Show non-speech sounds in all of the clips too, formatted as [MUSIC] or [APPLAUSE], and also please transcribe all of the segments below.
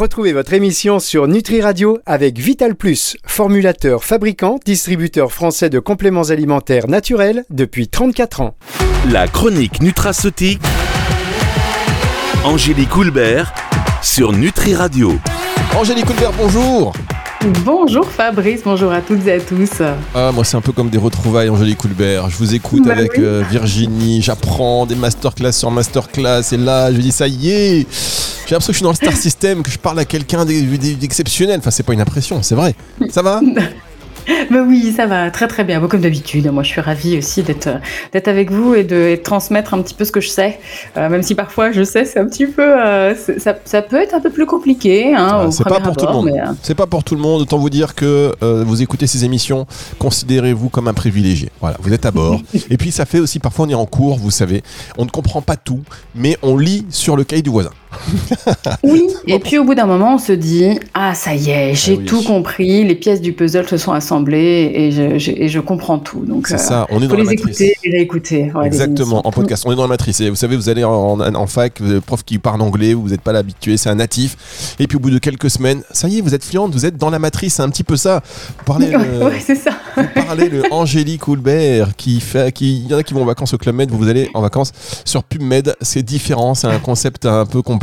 Retrouvez votre émission sur Nutri Radio avec Vital Plus, formulateur, fabricant, distributeur français de compléments alimentaires naturels depuis 34 ans. La chronique nutraceutique. Angélique Houlbert sur Nutri Radio. Angélique Houlbert, bonjour Bonjour Fabrice, bonjour à toutes et à tous. Ah, moi c'est un peu comme des retrouvailles Angélique Houlbert. Je vous écoute Bah avec oui. euh, Virginie, j'apprends des masterclass sur masterclass et là je dis ça y est. J'ai l'impression que je suis dans le star system, que je parle à quelqu'un d'e- d'e- d'exceptionnel. Enfin c'est pas une impression, c'est vrai. Ça va? [LAUGHS] [LAUGHS] Bah oui, ça va très très bien, Bon, comme d'habitude. Moi je suis ravie aussi d'être d'être avec vous et de, et de transmettre un petit peu ce que je sais. Euh, même si parfois je sais, c'est un petit peu. euh, ça, ça peut être un peu plus compliqué. Hein, Ah, C'est pas pour tout le monde. euh, C'est pas pour tout le monde. Autant vous dire que euh, vous écoutez ces émissions, considérez-vous comme un privilégié. Voilà, vous êtes à bord. [LAUGHS] et puis ça fait aussi parfois on est en cours, vous savez, on ne comprend pas tout, mais on lit sur le cahier du voisin. Oui, et puis au bout d'un moment, on se dit Ah, ça y est, j'ai Ah oui. tout compris, les pièces du puzzle se sont assemblées et je, je- et je comprends tout. Donc, C'est euh, ça, on est dans la les matrice. écouter et réécouter. ouais, Exactement, en podcast. On est dans la matrice. Et vous savez, vous allez en, en- en fac, prof qui parle anglais, vous n'êtes pas l'habitué, c'est un natif. Et puis au bout de quelques semaines, ça y est, vous êtes fluente, vous êtes dans la matrice, c'est un petit peu ça. Vous parlez, [LAUGHS] Ouais, le, ouais, c'est ça. vous parlez le [LAUGHS] Angélique Houlbert, qui fait, qui, il y en a qui vont en vacances au Club Med, vous, vous allez en vacances sur PubMed. C'est différent, c'est un concept un peu compliqué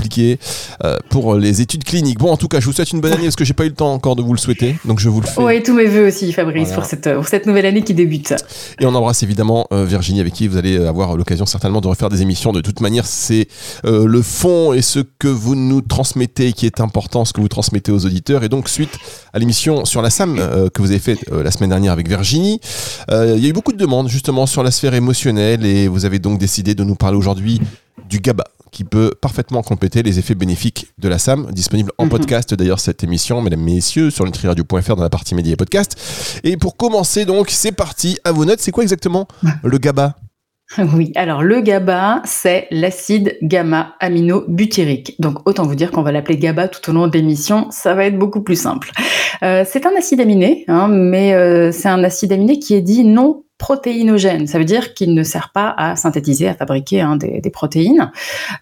euh, pour les études cliniques. Bon, en tout cas, je vous souhaite une bonne année parce que j'ai pas eu le temps encore de vous le souhaiter, donc je vous le fais. Oui, tous mes voeux aussi, Fabrice, Voilà. pour, cette, pour cette nouvelle année qui débute. Et on embrasse évidemment euh, Virginie avec qui vous allez avoir l'occasion certainement de refaire des émissions. De toute manière, c'est euh, le fond et ce que vous nous transmettez qui est important, ce que vous transmettez aux auditeurs. Et donc, suite à l'émission sur la SAM euh, que vous avez fait euh, la semaine dernière avec Virginie, euh, il y a eu beaucoup de demandes justement sur la sphère émotionnelle et vous avez donc décidé de nous parler aujourd'hui du GABA qui peut parfaitement compléter les effets bénéfiques de la SAM, disponible en Mhm. podcast d'ailleurs cette émission, mesdames, messieurs, sur nutriradio.fr dans la partie médias et podcast. Et pour commencer donc, c'est parti, à vos notes, c'est quoi exactement le GABA? [LAUGHS] Oui, alors le GABA, c'est l'acide gamma-aminobutyrique. Donc autant vous dire qu'on va l'appeler GABA tout au long de l'émission, ça va être beaucoup plus simple. Euh, c'est un acide aminé, hein, mais euh, c'est un acide aminé qui est dit non protéinogène. Ça veut dire qu'il ne sert pas à synthétiser, à fabriquer hein, des, des protéines.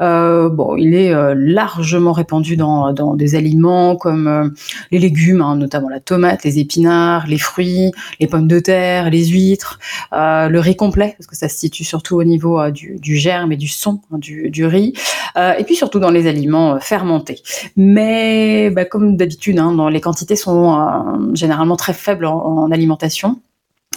Euh, bon, il est euh, largement répandu dans, dans des aliments comme euh, les légumes, hein, notamment la tomate, les épinards, les fruits, les pommes de terre, les huîtres, euh, le riz complet, parce que ça se situe surtout au niveau euh, du, du germe et du son hein, du, du riz, euh, et puis surtout dans les aliments fermentés. Mais bah, comme d'habitude, hein, les quantités sont généralement très faibles en, en alimentation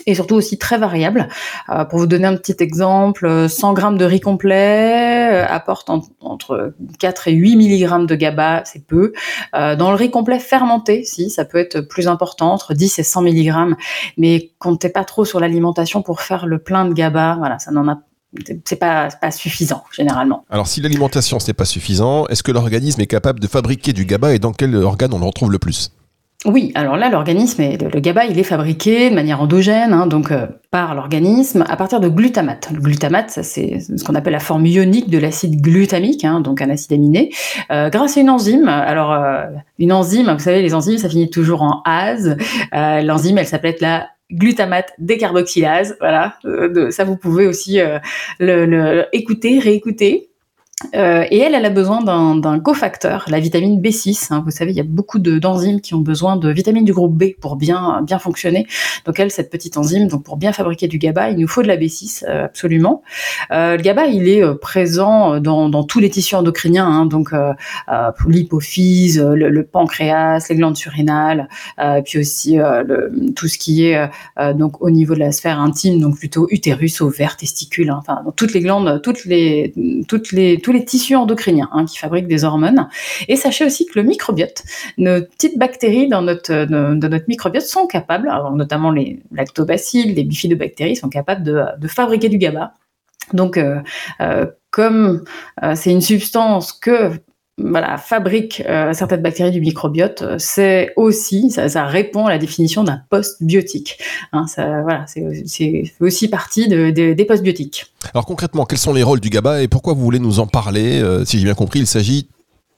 et surtout aussi très variables. Euh, pour vous donner un petit exemple, euh, 100 grammes de riz complet euh, apporte en- entre 4 et 8 milligrammes de GABA, c'est peu. Euh, dans le riz complet fermenté, si, ça peut être plus important, entre 10 et 100 milligrammes, mais comptez pas trop sur l'alimentation pour faire le plein de GABA, voilà, ça n'en a c'est pas, suffisant généralement. Alors si l'alimentation n'est pas suffisant, est-ce que l'organisme est capable de fabriquer du GABA et dans quel organe on le retrouve le plus? Oui, alors là, l'organisme, est- le, GABA, il est fabriqué de manière endogène, hein, donc euh, par l'organisme, à partir de glutamate. Le glutamate, ça, c'est ce qu'on appelle la forme ionique de l'acide glutamique, hein, donc un acide aminé, euh, grâce à une enzyme. Alors, euh, une enzyme, vous savez, les enzymes, ça finit toujours en ase. Euh, L'enzyme, elle s'appelle la glutamate décarboxylase. Voilà, ça vous pouvez aussi euh, le écouter, réécouter. Euh, et elle, elle a besoin d'un cofacteur, la vitamine B6. hein. Vous savez, il y a beaucoup de- d'enzymes qui ont besoin de vitamines du groupe B pour bien, bien fonctionner. Donc elle, cette petite enzyme, donc pour bien fabriquer du GABA, il nous faut de la B6, euh, absolument. Euh, le GABA, il est présent dans, tous les tissus endocriniens, hein, donc l'hypophyse, le, pancréas, les glandes surrénales, puis aussi tout ce qui est donc au niveau de la sphère intime, donc plutôt utérus, ovaires, testicules, hein, enfin toutes les glandes, toutes les, toutes les, les tissus endocriniens hein, qui fabriquent des hormones. Et sachez aussi que le microbiote, nos petites bactéries dans notre, euh, microbiote sont capables, notamment les lactobacilles, les bifidobactéries, sont capables de, de fabriquer du GABA. Donc, euh, euh, comme euh, c'est une substance que voilà, fabrique euh, certaines bactéries du microbiote, euh, c'est aussi, ça, répond à la définition d'un postbiotique. Hein, ça, voilà, c'est aussi partie de, de- des postbiotiques. Alors concrètement, quels sont les rôles du GABA et pourquoi vous voulez nous en parler? Euh, Si j'ai bien compris, il s'agit,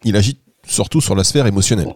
il agit surtout sur la sphère émotionnelle.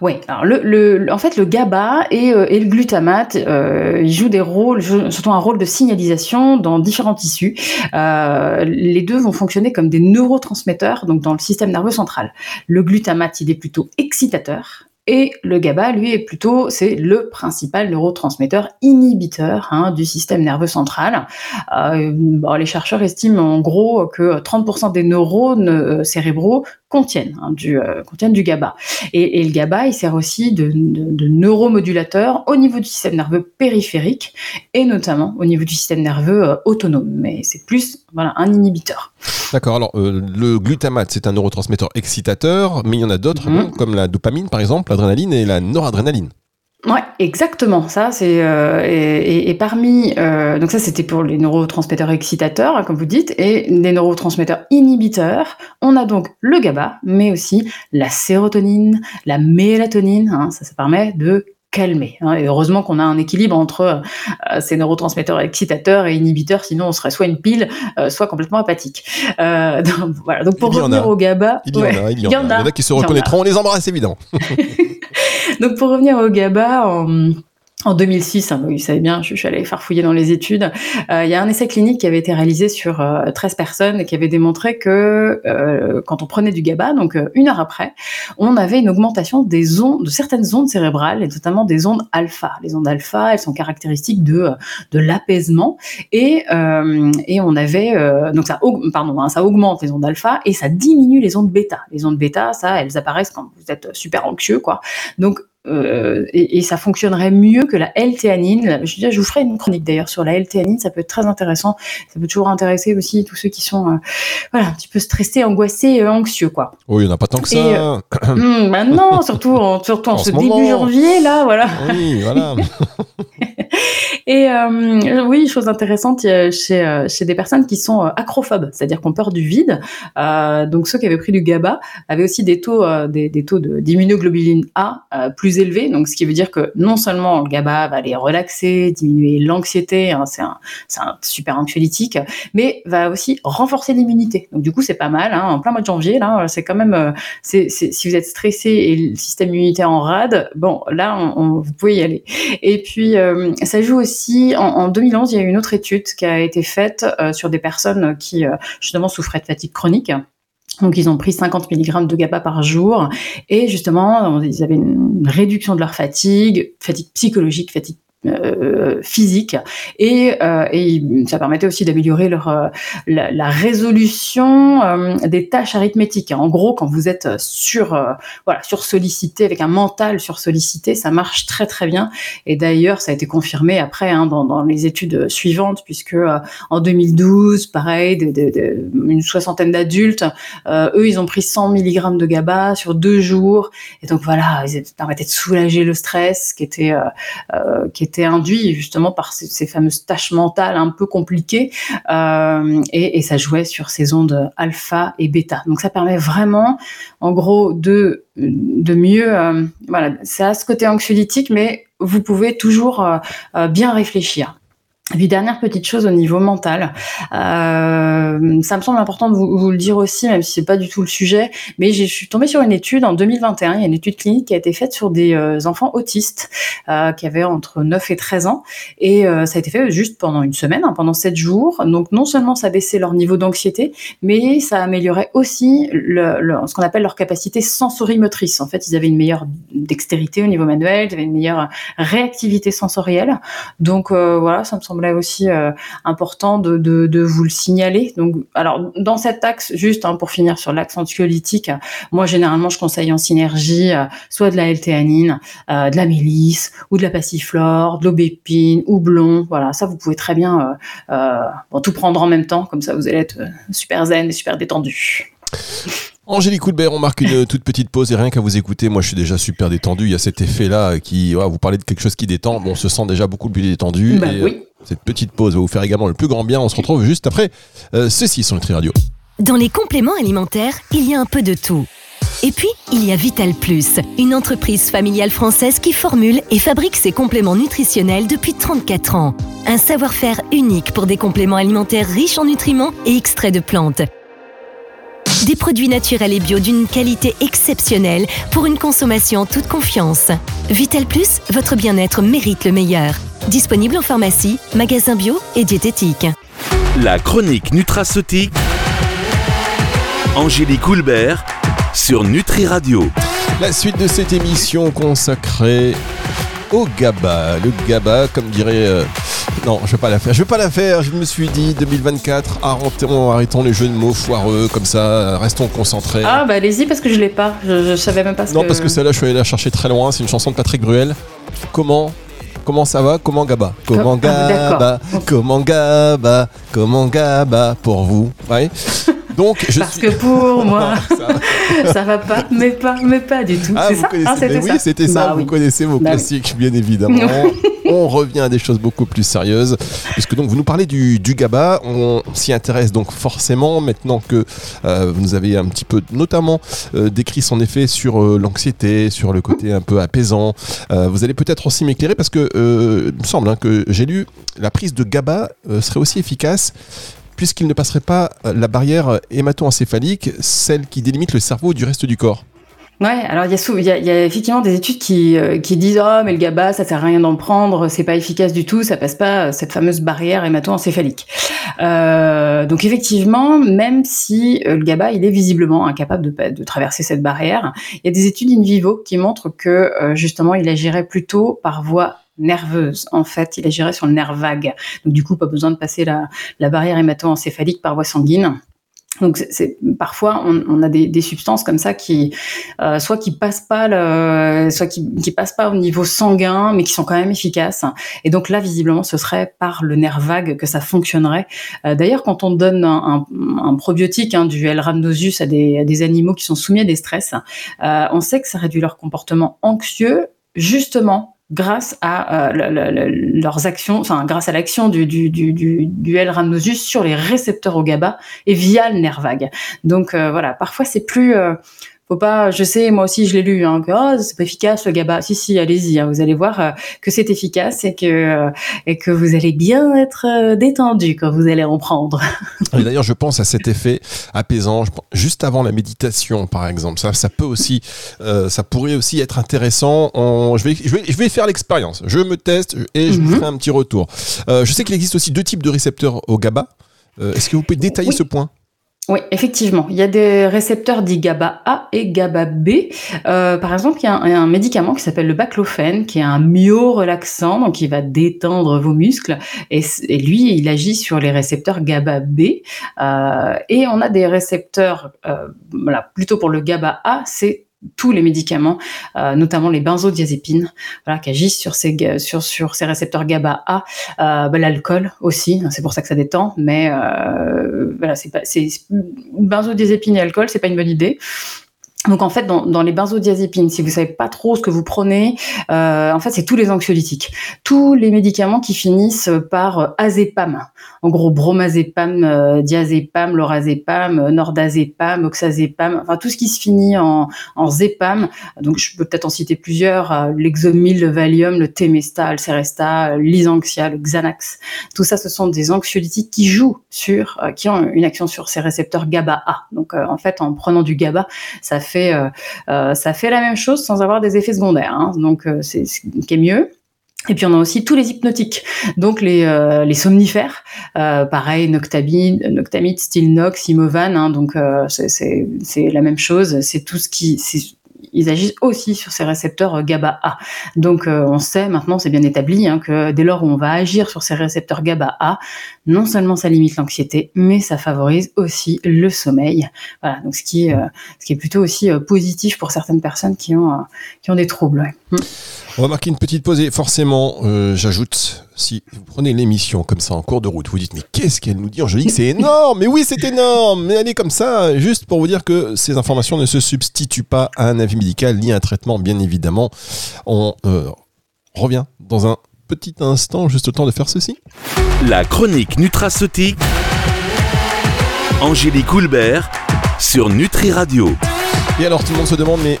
Oui, alors le, en fait, le GABA et, euh, le glutamate, euh, jouent des rôles, surtout un rôle de signalisation dans différents tissus. Euh, les deux vont fonctionner comme des neurotransmetteurs, donc dans le système nerveux central. Le glutamate, il est plutôt excitateur, et le GABA, lui, est plutôt, c'est le principal neurotransmetteur inhibiteur hein, du système nerveux central. Les chercheurs estiment en gros que 30% des neurones cérébraux contiennent, hein, du, euh, contiennent du GABA. Et, et, le GABA, il sert aussi de, de, de, neuromodulateur au niveau du système nerveux périphérique et notamment au niveau du système nerveux euh, autonome. Mais c'est plus voilà, un inhibiteur. D'accord. Alors, euh, le glutamate, c'est un neurotransmetteur excitateur, mais il y en a d'autres, mmh. comme la dopamine, par exemple, l'adrénaline et la noradrénaline. Ouais, exactement. Ça, c'est euh, et, et, parmi euh, donc ça c'était pour les neurotransmetteurs excitateurs, hein, comme vous dites, et les neurotransmetteurs inhibiteurs. On a donc le GABA, mais aussi la sérotonine, la mélatonine. Hein, ça, ça permet de calmer. Hein, et heureusement qu'on a un équilibre entre euh, ces neurotransmetteurs excitateurs et inhibiteurs, sinon on serait soit une pile, euh, soit complètement apathique. Euh, [LAUGHS] donc, voilà. Donc pour revenir au GABA, il y, ouais, en, a, il y, en, a. il y en a qui se reconnaîtront. On les embrasse évidemment. [LAUGHS] donc pour revenir au GABA. En en 2006, hein, vous savez bien, je, suis allée farfouiller dans les études, euh, il y a un essai clinique qui avait été réalisé sur euh, 13 personnes et qui avait démontré que euh, quand on prenait du GABA, donc euh, une heure après, on avait une augmentation des ondes, de certaines ondes cérébrales et notamment des ondes alpha. Les ondes alpha, elles sont caractéristiques de, de l'apaisement et, euh, et on avait, donc ça, pardon, hein, ça augmente les ondes alpha et ça diminue les ondes bêta. Les ondes bêta, ça, elles apparaissent quand vous êtes super anxieux, quoi. Donc euh, et, et, ça fonctionnerait mieux que la L-théanine. Je, je vous ferai une chronique d'ailleurs sur la L-théanine, ça peut être très intéressant. Ça peut toujours intéresser aussi tous ceux qui sont euh, voilà, un petit peu stressés, angoissés, euh, anxieux. Quoi. Oui, il n'y en a pas tant que ça. Et, hum, [CLEARS THROAT] bah non, surtout en, surtout en, [LAUGHS] en ce, ce début janvier, là, voilà. Oui, voilà. [LAUGHS] et euh, oui, chose intéressante chez, chez des personnes qui sont acrophobes, c'est-à-dire qui ont peur du vide. donc ceux qui avaient pris du GABA avaient aussi des taux, des, des, taux d'immunoglobuline A plus élevé, donc ce qui veut dire que non seulement le GABA va les relaxer, diminuer l'anxiété, hein, c'est un, super anxiolytique, mais va aussi renforcer l'immunité. Donc du coup c'est pas mal, hein, en plein mois de janvier là, c'est quand même, euh, si vous êtes stressé et le système immunitaire en rade, bon là vous pouvez y aller. Et puis euh, ça joue aussi en, en, 2011, il y a eu une autre étude qui a été faite euh, sur des personnes qui euh, justement souffraient de fatigue chronique. Donc ils ont pris 50 mg de GABA par jour et justement ils avaient une réduction de leur fatigue, fatigue psychologique, fatigue euh, physique et, euh, et, ça permettait aussi d'améliorer leur euh, la, la, résolution euh, des tâches arithmétiques. En gros, quand vous êtes sur euh, voilà sur sollicité avec un mental sur sollicité, ça marche très très bien. Et d'ailleurs, ça a été confirmé après hein, dans, dans, les études suivantes, puisque en 2012, pareil, de, de, une soixantaine d'adultes, eux, ils ont pris 100 mg de GABA sur deux jours, et donc voilà, ils permettaient de soulager le stress qui était qui était induit justement par ces, fameuses tâches mentales un peu compliquées euh, et, et, ça jouait sur ces ondes alpha et bêta. Donc ça permet vraiment, en gros, de de mieux, euh, voilà, ça a ce côté anxiolytique, mais vous pouvez toujours euh, bien réfléchir. Puis dernière petite chose au niveau mental, euh, ça me semble important de vous, vous, le dire aussi, même si c'est pas du tout le sujet, mais je suis tombée sur une étude en 2021, il y a une étude clinique qui a été faite sur des euh, enfants autistes euh, qui avaient entre 9 et 13 ans, et euh, ça a été fait juste pendant une semaine, hein, pendant 7 jours. Donc non seulement ça baissait leur niveau d'anxiété, mais ça améliorait aussi le, le, ce qu'on appelle leur capacité sensorimotrice. En fait, ils avaient une meilleure dextérité au niveau manuel, ils avaient une meilleure réactivité sensorielle. Donc euh, voilà, ça me semble semblait aussi euh, important de, vous le signaler. Donc, alors dans cet axe, juste hein, pour finir sur l'axe anxiolytique, moi généralement je conseille en synergie euh, soit de la L-théanine, euh, de la mélisse ou de la passiflore, de l'aubépine, houblon. Voilà, ça vous pouvez très bien tout prendre en même temps, comme ça vous allez être super zen et super détendu. Angélique Coulbert, on marque une [LAUGHS] toute petite pause et rien qu'à vous écouter, moi je suis déjà super détendu. Il y a cet effet-là qui, ouais, vous parlez de quelque chose qui détend, bon, on se sent déjà beaucoup plus détendu. Bah, et, oui. euh, cette petite pause va vous faire également le plus grand bien. On se retrouve juste après euh, ceci sur Nutri Radio. Dans les compléments alimentaires, il y a un peu de tout. Et puis, il y a Vital Plus, une entreprise familiale française qui formule et fabrique ses compléments nutritionnels depuis 34 ans. Un savoir-faire unique pour des compléments alimentaires riches en nutriments et extraits de plantes Des produits naturels et bio d'une qualité exceptionnelle pour une consommation en toute confiance. Vital Plus, votre bien-être mérite le meilleur. Disponible en pharmacie, magasin bio et diététique. La chronique nutraceutique. Angélique Houlbert sur Nutri Radio. La suite de cette émission consacrée au GABA. Le GABA, comme dirait. Non, je vais pas la faire. Je vais pas la faire. Je me suis dit 2024. Arrêtons, arrêtons les jeux de mots foireux comme ça. Restons concentrés. Ah bah allez-y parce que je l'ai pas. Je, je savais même pas ce non, que. parce que celle-là, je suis allé la chercher très loin. C'est une chanson de Patrick Bruel. Comment Comment ça va? Comment Gaba? Comment Ah. Gaba? Comment Gaba? Comment Gaba pour vous? Ouais. [LAUGHS] Donc je Parce suis- que pour [LAUGHS] moi, Ça- [LAUGHS] ça va pas, mais pas, mais pas du tout. Ah, c'est vous ça? Connaissez. Ah, ça? oui, c'était ça. Bah vous oui. connaissez vos Bah oui. classiques, bien évidemment. On revient à des choses beaucoup plus sérieuses. Puisque donc vous nous parlez du, GABA. On s'y intéresse donc forcément maintenant que euh, vous nous avez un petit peu, notamment, euh, décrit son effet sur euh, l'anxiété, sur le côté un peu apaisant. Vous allez peut-être aussi m'éclairer parce que il me semble hein, que j'ai lu la prise de GABA serait aussi efficace puisqu'il ne passerait pas la barrière hémato-encéphalique, celle qui délimite le cerveau du reste du corps. Ouais, alors il y, y, a, y a effectivement des études qui, euh, qui disent oh mais le GABA ça sert à rien d'en prendre, c'est pas efficace du tout, ça passe pas euh, cette fameuse barrière hémato-encéphalique. Euh, donc effectivement, même si euh, le GABA il est visiblement incapable de, de traverser cette barrière, il y a des études in vivo qui montrent que justement il agirait plutôt par voie nerveuse. En fait, il agirait sur le nerf vague. Donc du coup, pas besoin de passer la, la barrière hémato-encéphalique par voie sanguine. Donc c'est- parfois on, on a des, des substances comme ça qui euh, soit qui passent pas le, soit qui, qui passent pas au niveau sanguin, mais qui sont quand même efficaces. Et donc là, visiblement, ce serait par le nerf vague que ça fonctionnerait. Euh, D'ailleurs, quand on donne un, un, un probiotique, hein, du L-rhamnosus à des, à des animaux qui sont soumis à des stress, euh, on sait que ça réduit leur comportement anxieux, justement grâce à euh, le- le- le- leurs actions, enfin grâce à l'action du, du, du, du, du L-rhamnosus sur les récepteurs au GABA et via le nerf vague. Donc euh, voilà, parfois c'est plus euh, faut pas, je sais, moi aussi je l'ai lu, hein, que oh, c'est pas efficace le GABA. Si si, allez-y, hein, vous allez voir euh, que c'est efficace et que euh, et que vous allez bien être euh, détendu quand vous allez en prendre. [LAUGHS] Et d'ailleurs, je pense à cet effet apaisant juste avant la méditation, par exemple. Ça, ça peut aussi, euh, ça pourrait aussi être intéressant. On- je vais, je vais, je vais faire l'expérience. Je me teste et je vous Mhm. ferai un petit retour. Euh, je sais qu'il existe aussi deux types de récepteurs au GABA. Euh, Est-ce que vous pouvez détailler Oui. ce point? Oui, effectivement, il y a des récepteurs dits GABA A et GABA B. Euh, par exemple, il y a un, médicament qui s'appelle le baclofène, qui est un myorelaxant, donc il va détendre vos muscles, et lui, il agit sur les récepteurs GABA B. Euh, et on a des récepteurs, euh, voilà, plutôt pour le GABA A, c'est tous les médicaments, euh, notamment les benzodiazépines, voilà, qui agissent sur ces, récepteurs GABA A, euh, bah, l'alcool aussi, hein, c'est pour ça que ça détend, mais euh, voilà, c'est pas, et alcool, c'est pas une bonne idée. Donc en fait, dans, les benzodiazépines, si vous savez pas trop ce que vous prenez, euh, en fait, c'est tous les anxiolytiques, tous les médicaments qui finissent par euh, azépam. En gros, bromazépam, euh, diazépam, lorazépam, nordazépam, oxazépam, enfin tout ce qui se finit en, en zépam. Donc je peux peut-être en citer plusieurs euh, l'exomil, le Valium, le Temesta, le Seresta, l'Isanxia, le Xanax. Tout ça, ce sont des anxiolytiques qui jouent sur, qui ont une action sur ces récepteurs GABA A. Donc en fait, en prenant du GABA, ça fait euh, euh, ça fait la même chose sans avoir des effets secondaires. hein. Donc euh, c'est ce qui est mieux. Et puis on a aussi tous les hypnotiques, donc les, somnifères, pareil, Noctamide, Noctamide, Stilnox, Imovan, hein, donc c'est- la même chose, c'est tout ce qui, ils agissent aussi sur ces récepteurs euh, GABA A. Donc on sait maintenant, c'est bien établi, hein, que dès lors où on va agir sur ces récepteurs GABA A, non seulement ça limite l'anxiété, mais ça favorise aussi le sommeil. Voilà, donc ce qui euh, ce qui est plutôt aussi euh, positif pour certaines personnes qui ont, euh, qui ont des troubles. Mm. On va marquer une petite pause et forcément, j'ajoute, si vous prenez l'émission comme ça en cours de route, vous dites mais qu'est-ce qu'elle nous dit Angélique C'est énorme Mais oui, c'est énorme Mais elle est comme ça, juste pour vous dire que ces informations ne se substituent pas à un avis médical ni à un traitement, bien évidemment. On revient dans un petit instant, juste le temps de faire ceci. La chronique nutraceutique. Angélique Houlbert sur Nutri Radio. Et alors tout le monde se demande mais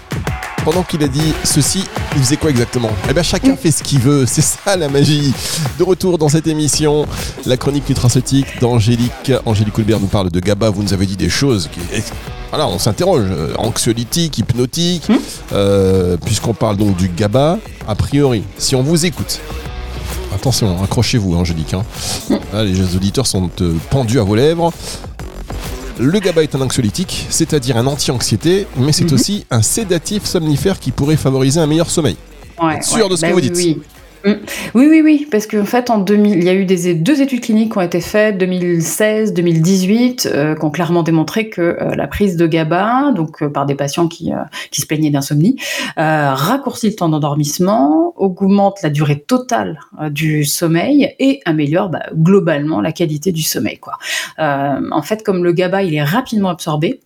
pendant qu'il a dit ceci, il faisait quoi exactement? Eh bien chacun fait ce qu'il veut, c'est ça la magie. De retour dans cette émission, la chronique nutraceutique d'Angélique. Angélique Houlbert nous parle de GABA, vous nous avez dit des choses qui voilà, on s'interroge. euh, anxiolytique, hypnotique, Hmm. euh, puisqu'on parle donc du GABA, a priori, si on vous écoute. Attention, accrochez-vous, Angélique. Hein. Là, les auditeurs sont euh, pendus à vos lèvres. Le GABA est un anxiolytique, c'est-à-dire un anti-anxiété, mais c'est Mhm. aussi un sédatif somnifère qui pourrait favoriser un meilleur sommeil. Ouais, sûr de ce que bah vous oui, dites oui. Mm. Oui, oui, oui, parce qu'en fait, en 2000, il y a eu des, deux études cliniques qui ont été faites, 2016, 2018, euh, qui ont clairement démontré que euh, la prise de GABA, donc euh, par des patients qui, euh, qui se plaignaient d'insomnie, raccourcit le temps d'endormissement, augmente la durée totale du sommeil et améliore bah, globalement la qualité du sommeil. Quoi. En fait, comme le GABA, il est rapidement absorbé,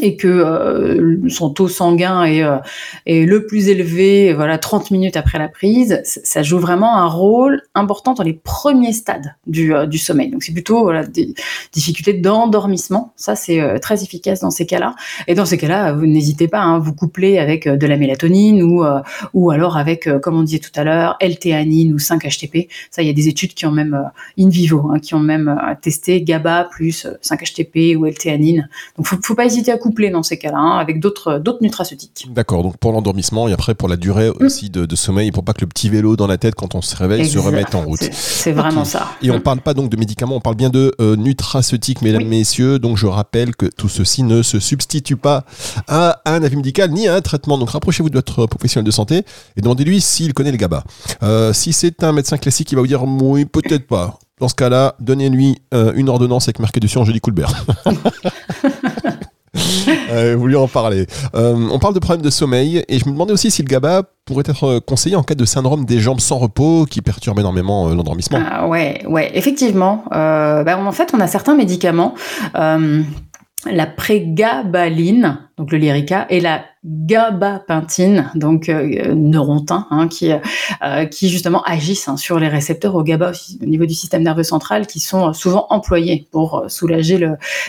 et que euh, son taux sanguin est, euh, est le plus élevé, voilà, 30 minutes après la prise, ça joue vraiment un rôle important dans les premiers stades du, euh, du sommeil. Donc c'est plutôt voilà, des difficultés d'endormissement, ça c'est euh, très efficace dans ces cas-là. Et dans ces cas-là, vous n'hésitez pas, hein, vous couplez avec euh, de la mélatonine ou, ou alors avec, comme on disait tout à l'heure, L-théanine ou 5-HTP. Ça, il y a des études qui ont même in vivo, hein, qui ont même testé GABA plus euh, 5-HTP ou L-théanine. Donc faut, faut pas hésiter à coupler dans ces cas-là hein, avec d'autres d'autres nutraceutiques. D'accord, donc pour l'endormissement et après pour la durée aussi de, de sommeil, pour pas que le petit vélo dans la tête quand on se réveille se remette en route. C'est- vraiment ça. Et on parle pas donc de médicaments, on parle bien de euh, nutraceutiques, mesdames, Oui. messieurs. Donc je rappelle que tout ceci ne se substitue pas à un avis médical ni à un traitement. Donc rapprochez-vous de votre professionnel de santé et demandez-lui s'il connaît le GABA. Euh, si c'est un médecin classique, il va vous dire oui, peut-être pas. Dans ce cas-là, donnez-lui euh, une ordonnance avec marqué dessus Angélique Coulbert. [LAUGHS] Euh, vous lui en parlez. Euh, on parle de problèmes de sommeil et je me demandais aussi si le GABA pourrait être conseillé en cas de syndrome des jambes sans repos qui perturbe énormément euh, l'endormissement. Ah, ouais, ouais, effectivement. Euh, bah, en fait, on a certains médicaments. euh, la prégabaline, le Lyrica, et la gabapentine, donc euh, neurontin, hein, qui, euh, qui justement agissent hein, sur les récepteurs au GABA au niveau du système nerveux central, qui sont euh, souvent employés pour euh, soulager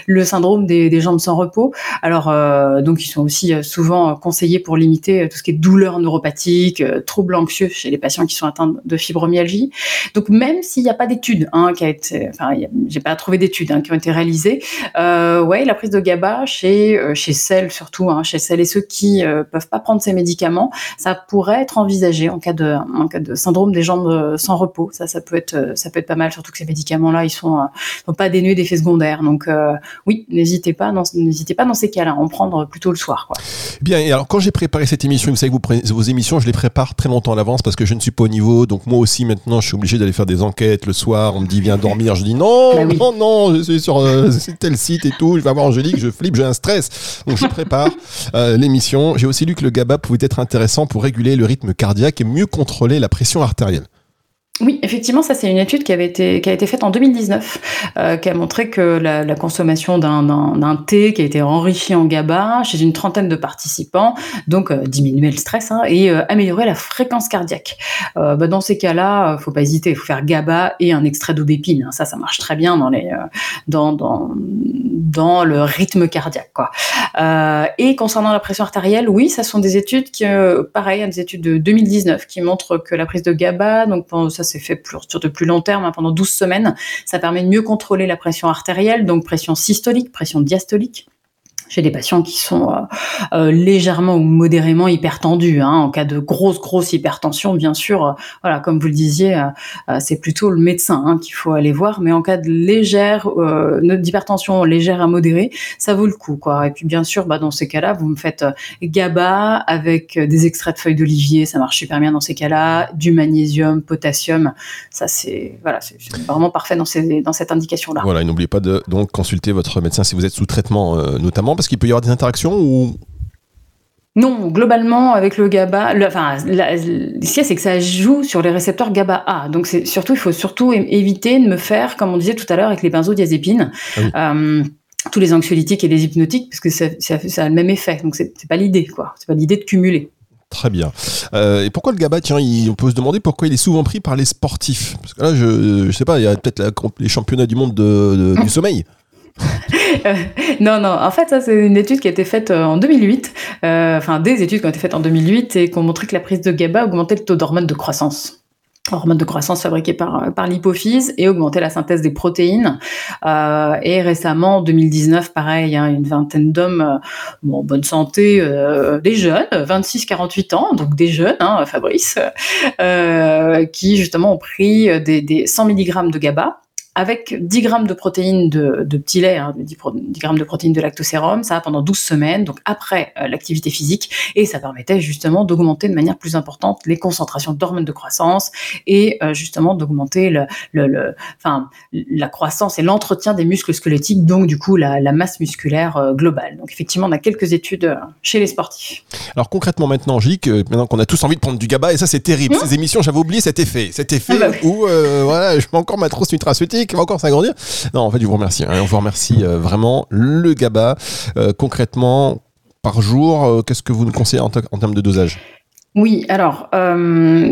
le, syndrome des, jambes sans repos. Alors, euh, donc, ils sont aussi euh, souvent euh, conseillés pour limiter euh, tout ce qui est douleurs neuropathiques, euh, troubles anxieux chez les patients qui sont atteints de fibromyalgie. Donc, même s'il n'y a pas d'études, hein, qui a été, enfin, j'ai pas trouvé d'études qui ont été réalisées, euh, ouais, la prise de GABA chez euh, chez celles surtout, hein, chez celles et ceux qui euh, peuvent pas prendre ces médicaments, ça pourrait être envisagé en cas de en cas de syndrome des jambes euh, sans repos. Ça, ça peut être euh, ça peut être pas mal, surtout que ces médicaments-là, ils sont euh, sont pas dénués d'effets secondaires. Donc euh, oui, n'hésitez pas, dans- n'hésitez pas dans ces cas-là, à en prendre plutôt le soir. Quoi. Bien, et alors quand j'ai préparé cette émission, vous savez que vous prenez- vos émissions, je les prépare très longtemps à l'avance parce que je ne suis pas au niveau. Donc moi aussi maintenant, je suis obligé d'aller faire des enquêtes le soir. On me dit viens dormir, je dis non, Bah oui. non, non, je suis sur [LAUGHS] tel site et tout. Je vais avoir Angélique, je flippe, j'ai un stress. Donc je prépare euh, l'émission. J'ai aussi lu que le GABA pouvait être intéressant pour réguler le rythme cardiaque et mieux contrôler la pression artérielle. Oui, effectivement, ça c'est une étude qui avait été qui a été faite en 2019, euh, qui a montré que la, consommation d'un thé qui a été enrichi en GABA chez une trentaine de participants, donc euh, diminuait le stress hein, et euh, améliorait la fréquence cardiaque. Euh, bah, dans ces cas-là, euh, faut pas hésiter, il faut faire GABA et un extrait d'aubépine. hein. Ça, ça marche très bien dans les euh, dans dans dans le rythme cardiaque, et concernant la pression artérielle, oui, ça sont des études qui, pareil, des études de 2019 qui montrent que la prise de GABA, donc pendant- ça s'est fait sur de plus long terme, hein, pendant 12 semaines, ça permet de mieux contrôler la pression artérielle, donc pression systolique, pression diastolique chez des patients qui sont euh, euh, légèrement ou modérément hypertendus. Hein. En cas de grosse, grosse hypertension, bien sûr, voilà, comme vous le disiez, euh, c'est plutôt le médecin hein, qu'il faut aller voir. Mais en cas de légère, d'hypertension légère à modérée, ça vaut le coup. Quoi. Et puis bien sûr, bah, dans ces cas-là, vous me faites GABA avec des extraits de feuilles d'olivier, ça marche super bien dans ces cas-là, du magnésium, potassium, ça c'est voilà, vraiment parfait dans, cette indication-là. Voilà, n'oubliez pas de donc consulter votre médecin si vous êtes sous traitement, notamment parce qu'il peut y avoir des interactions ou Non, globalement, avec le GABA, le, enfin, la- ce qu'il y a, c'est que ça joue sur les récepteurs GABA-A. Donc, c'est surtout, il faut surtout éviter de me faire, comme on disait tout à l'heure, avec les benzodiazépines, Ah oui. euh, tous les anxiolytiques et les hypnotiques, parce que ça, ça, ça a le même effet. Donc, c'est pas l'idée, quoi. C'est pas l'idée de cumuler. Très bien. Euh, et pourquoi le GABA? Tiens, il- on peut se demander pourquoi il est souvent pris par les sportifs. Parce que là, je, je sais pas, il y a peut-être les championnats du monde de- de- du [LAUGHS] sommeil. Euh, non, non. En fait, ça, c'est une étude qui a été faite euh, en 2008. euh, Enfin, des études qui ont été faites en 2008 et qui ont montré que la prise de GABA augmentait le taux d'hormones de croissance. hormone de croissance fabriquée par, par l'hypophyse et augmenter la synthèse des protéines. Et récemment, en 2019, pareil, hein, une vingtaine d'hommes euh, en bonne santé, des jeunes, 26-48 ans, donc des jeunes, hein, Fabrice, qui justement ont pris des, des 100 mg de GABA avec 10 grammes de protéines de, de petit lait, hein, 10, grammes de protéines de lactosérum, ça pendant 12 semaines, donc après euh, l'activité physique, et ça permettait justement d'augmenter de manière plus importante les concentrations d'hormones de croissance et euh, justement d'augmenter le, le, le, enfin, la croissance et l'entretien des muscles squelettiques, donc du coup la, la masse musculaire euh, globale. Donc effectivement, on a quelques études chez les sportifs. Alors concrètement maintenant, euh, maintenant qu'on a tous envie de prendre du GABA, et ça c'est terrible, mmh. ces émissions, j'avais oublié cet effet, cet effet ah bah oui. où voilà, je mets encore ma trousse nutraceutique qui va encore s'agrandir. Non, en fait, je vous remercie. Hein. On vous remercie euh, vraiment. Le GABA, euh, concrètement, par jour, euh, qu'est-ce que vous nous conseillez en, termes de dosage? Oui, alors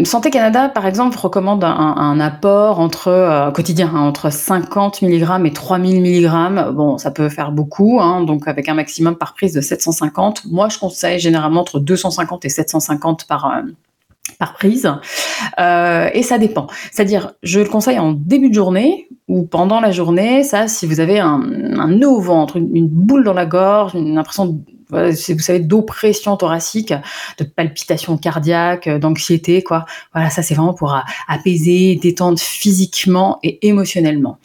Santé Canada, par exemple, recommande un, apport entre quotidien hein, entre 50 mg et 3000 mg. Bon, ça peut faire beaucoup, hein, donc avec un maximum par prise de 750. Moi, je conseille généralement entre 250 et 750 par prise. Euh, et ça dépend. C'est-à-dire, je le conseille en début de journée ou pendant la journée. Ça, si vous avez un, nœud au ventre, une, une boule dans la gorge, une impression vous savez, d'oppression thoracique, de palpitations cardiaques, d'anxiété, quoi. Voilà, ça c'est vraiment pour apaiser, détendre physiquement et émotionnellement.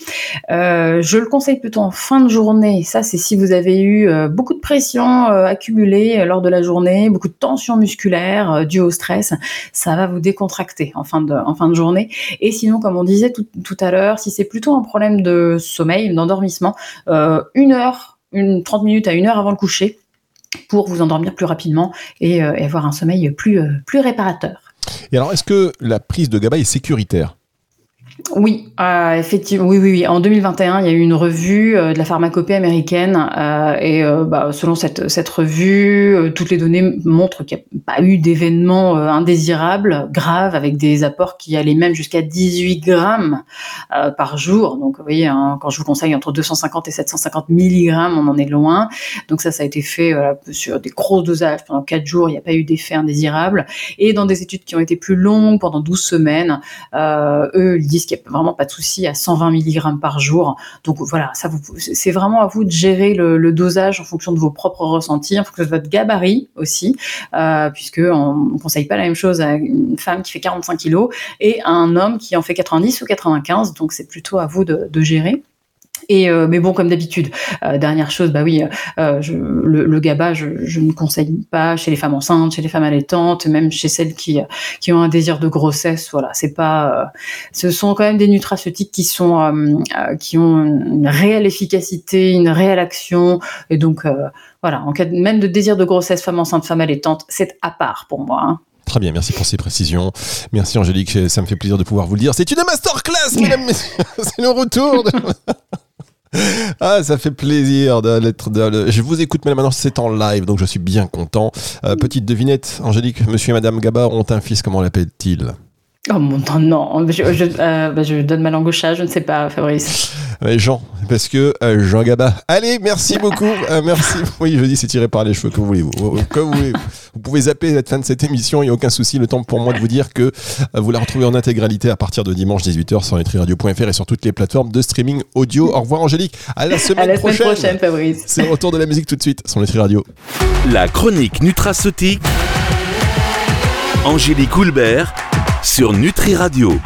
Euh, je le conseille plutôt en fin de journée. Ça, c'est si vous avez eu euh, beaucoup de pression euh, accumulée lors de la journée, beaucoup de tension musculaire euh, due au stress, ça va vous décontracter en fin de, en fin de journée. Et sinon, comme on disait tout, tout à l'heure, si c'est plutôt un problème de sommeil, d'endormissement, euh, une heure, une 30 minutes à une heure avant le coucher, pour vous endormir plus rapidement et, euh, avoir un sommeil plus, euh, plus réparateur. Et alors, est-ce que la prise de GABA est sécuritaire? Oui, euh, effectivement, oui, oui. En 2021, il y a eu une revue euh, de la pharmacopée américaine euh, et bah, selon cette, cette revue, toutes les données montrent qu'il n'y a pas eu d'événements indésirables, graves, avec des apports qui allaient même jusqu'à 18 grammes par jour. Donc, vous voyez, hein, quand je vous conseille entre 250 et 750 milligrammes, on en est loin. Donc ça, ça a été fait sur des gros dosages pendant 4 jours. Il n'y a pas eu d'effet indésirable. Et dans des études qui ont été plus longues, pendant 12 semaines, eux, disent qu'il n'y a vraiment pas de souci à 120 mg par jour. Donc voilà, c'est vraiment à vous de gérer le, dosage en fonction de vos propres ressentis, en fonction de votre gabarit aussi, euh, puisque on ne conseille pas la même chose à une femme qui fait 45 kg et à un homme qui en fait 90 ou 95. Donc c'est plutôt à vous de gérer. Et euh, mais bon, comme d'habitude, euh, dernière chose, bah oui, euh, je, le, le, GABA, je, je, ne conseille pas chez les femmes enceintes, chez les femmes allaitantes, même chez celles qui qui ont un désir de grossesse. Voilà, c'est pas, ce sont quand même des nutraceutiques qui sont qui ont une réelle efficacité, une réelle action, et donc voilà, en cas de, même de désir de grossesse, femme enceinte, femme allaitante, c'est à part pour moi. Hein. Très bien, merci pour ces précisions. Merci Angélique, ça me fait plaisir de pouvoir vous le dire. C'est une masterclass, [LAUGHS] mesdames, messieurs. C'est le retour. De... [LAUGHS] Ah, ça fait plaisir de je vous écoute, mais maintenant c'est en live, donc je suis bien content. Euh, petite devinette, Angélique, monsieur et madame Gabard ont un fils, comment l'appelle-t-il Oh mon dieu, non, je, je, euh, bah, je, donne ma langue au chat, je ne sais pas, Fabrice. Jean, parce que euh, Jean Gaba. Allez, merci [LAUGHS] beaucoup. Euh, merci. Oui, je dis c'est tiré par les cheveux, que voulez-vous Comme vous voulez. Vous pouvez zapper la fin de cette émission, il n'y a aucun souci. Le temps pour moi de vous dire que vous la retrouvez en intégralité à partir de dimanche 18h sur nutriradio.fr et sur toutes les plateformes de streaming audio. Au revoir Angélique. À la semaine à la prochaine. Semaine prochaine Fabrice. C'est le retour de la musique tout de suite sur Nutri Radio. La chronique nutraceutique. Angélique Houlbert sur Nutri Radio.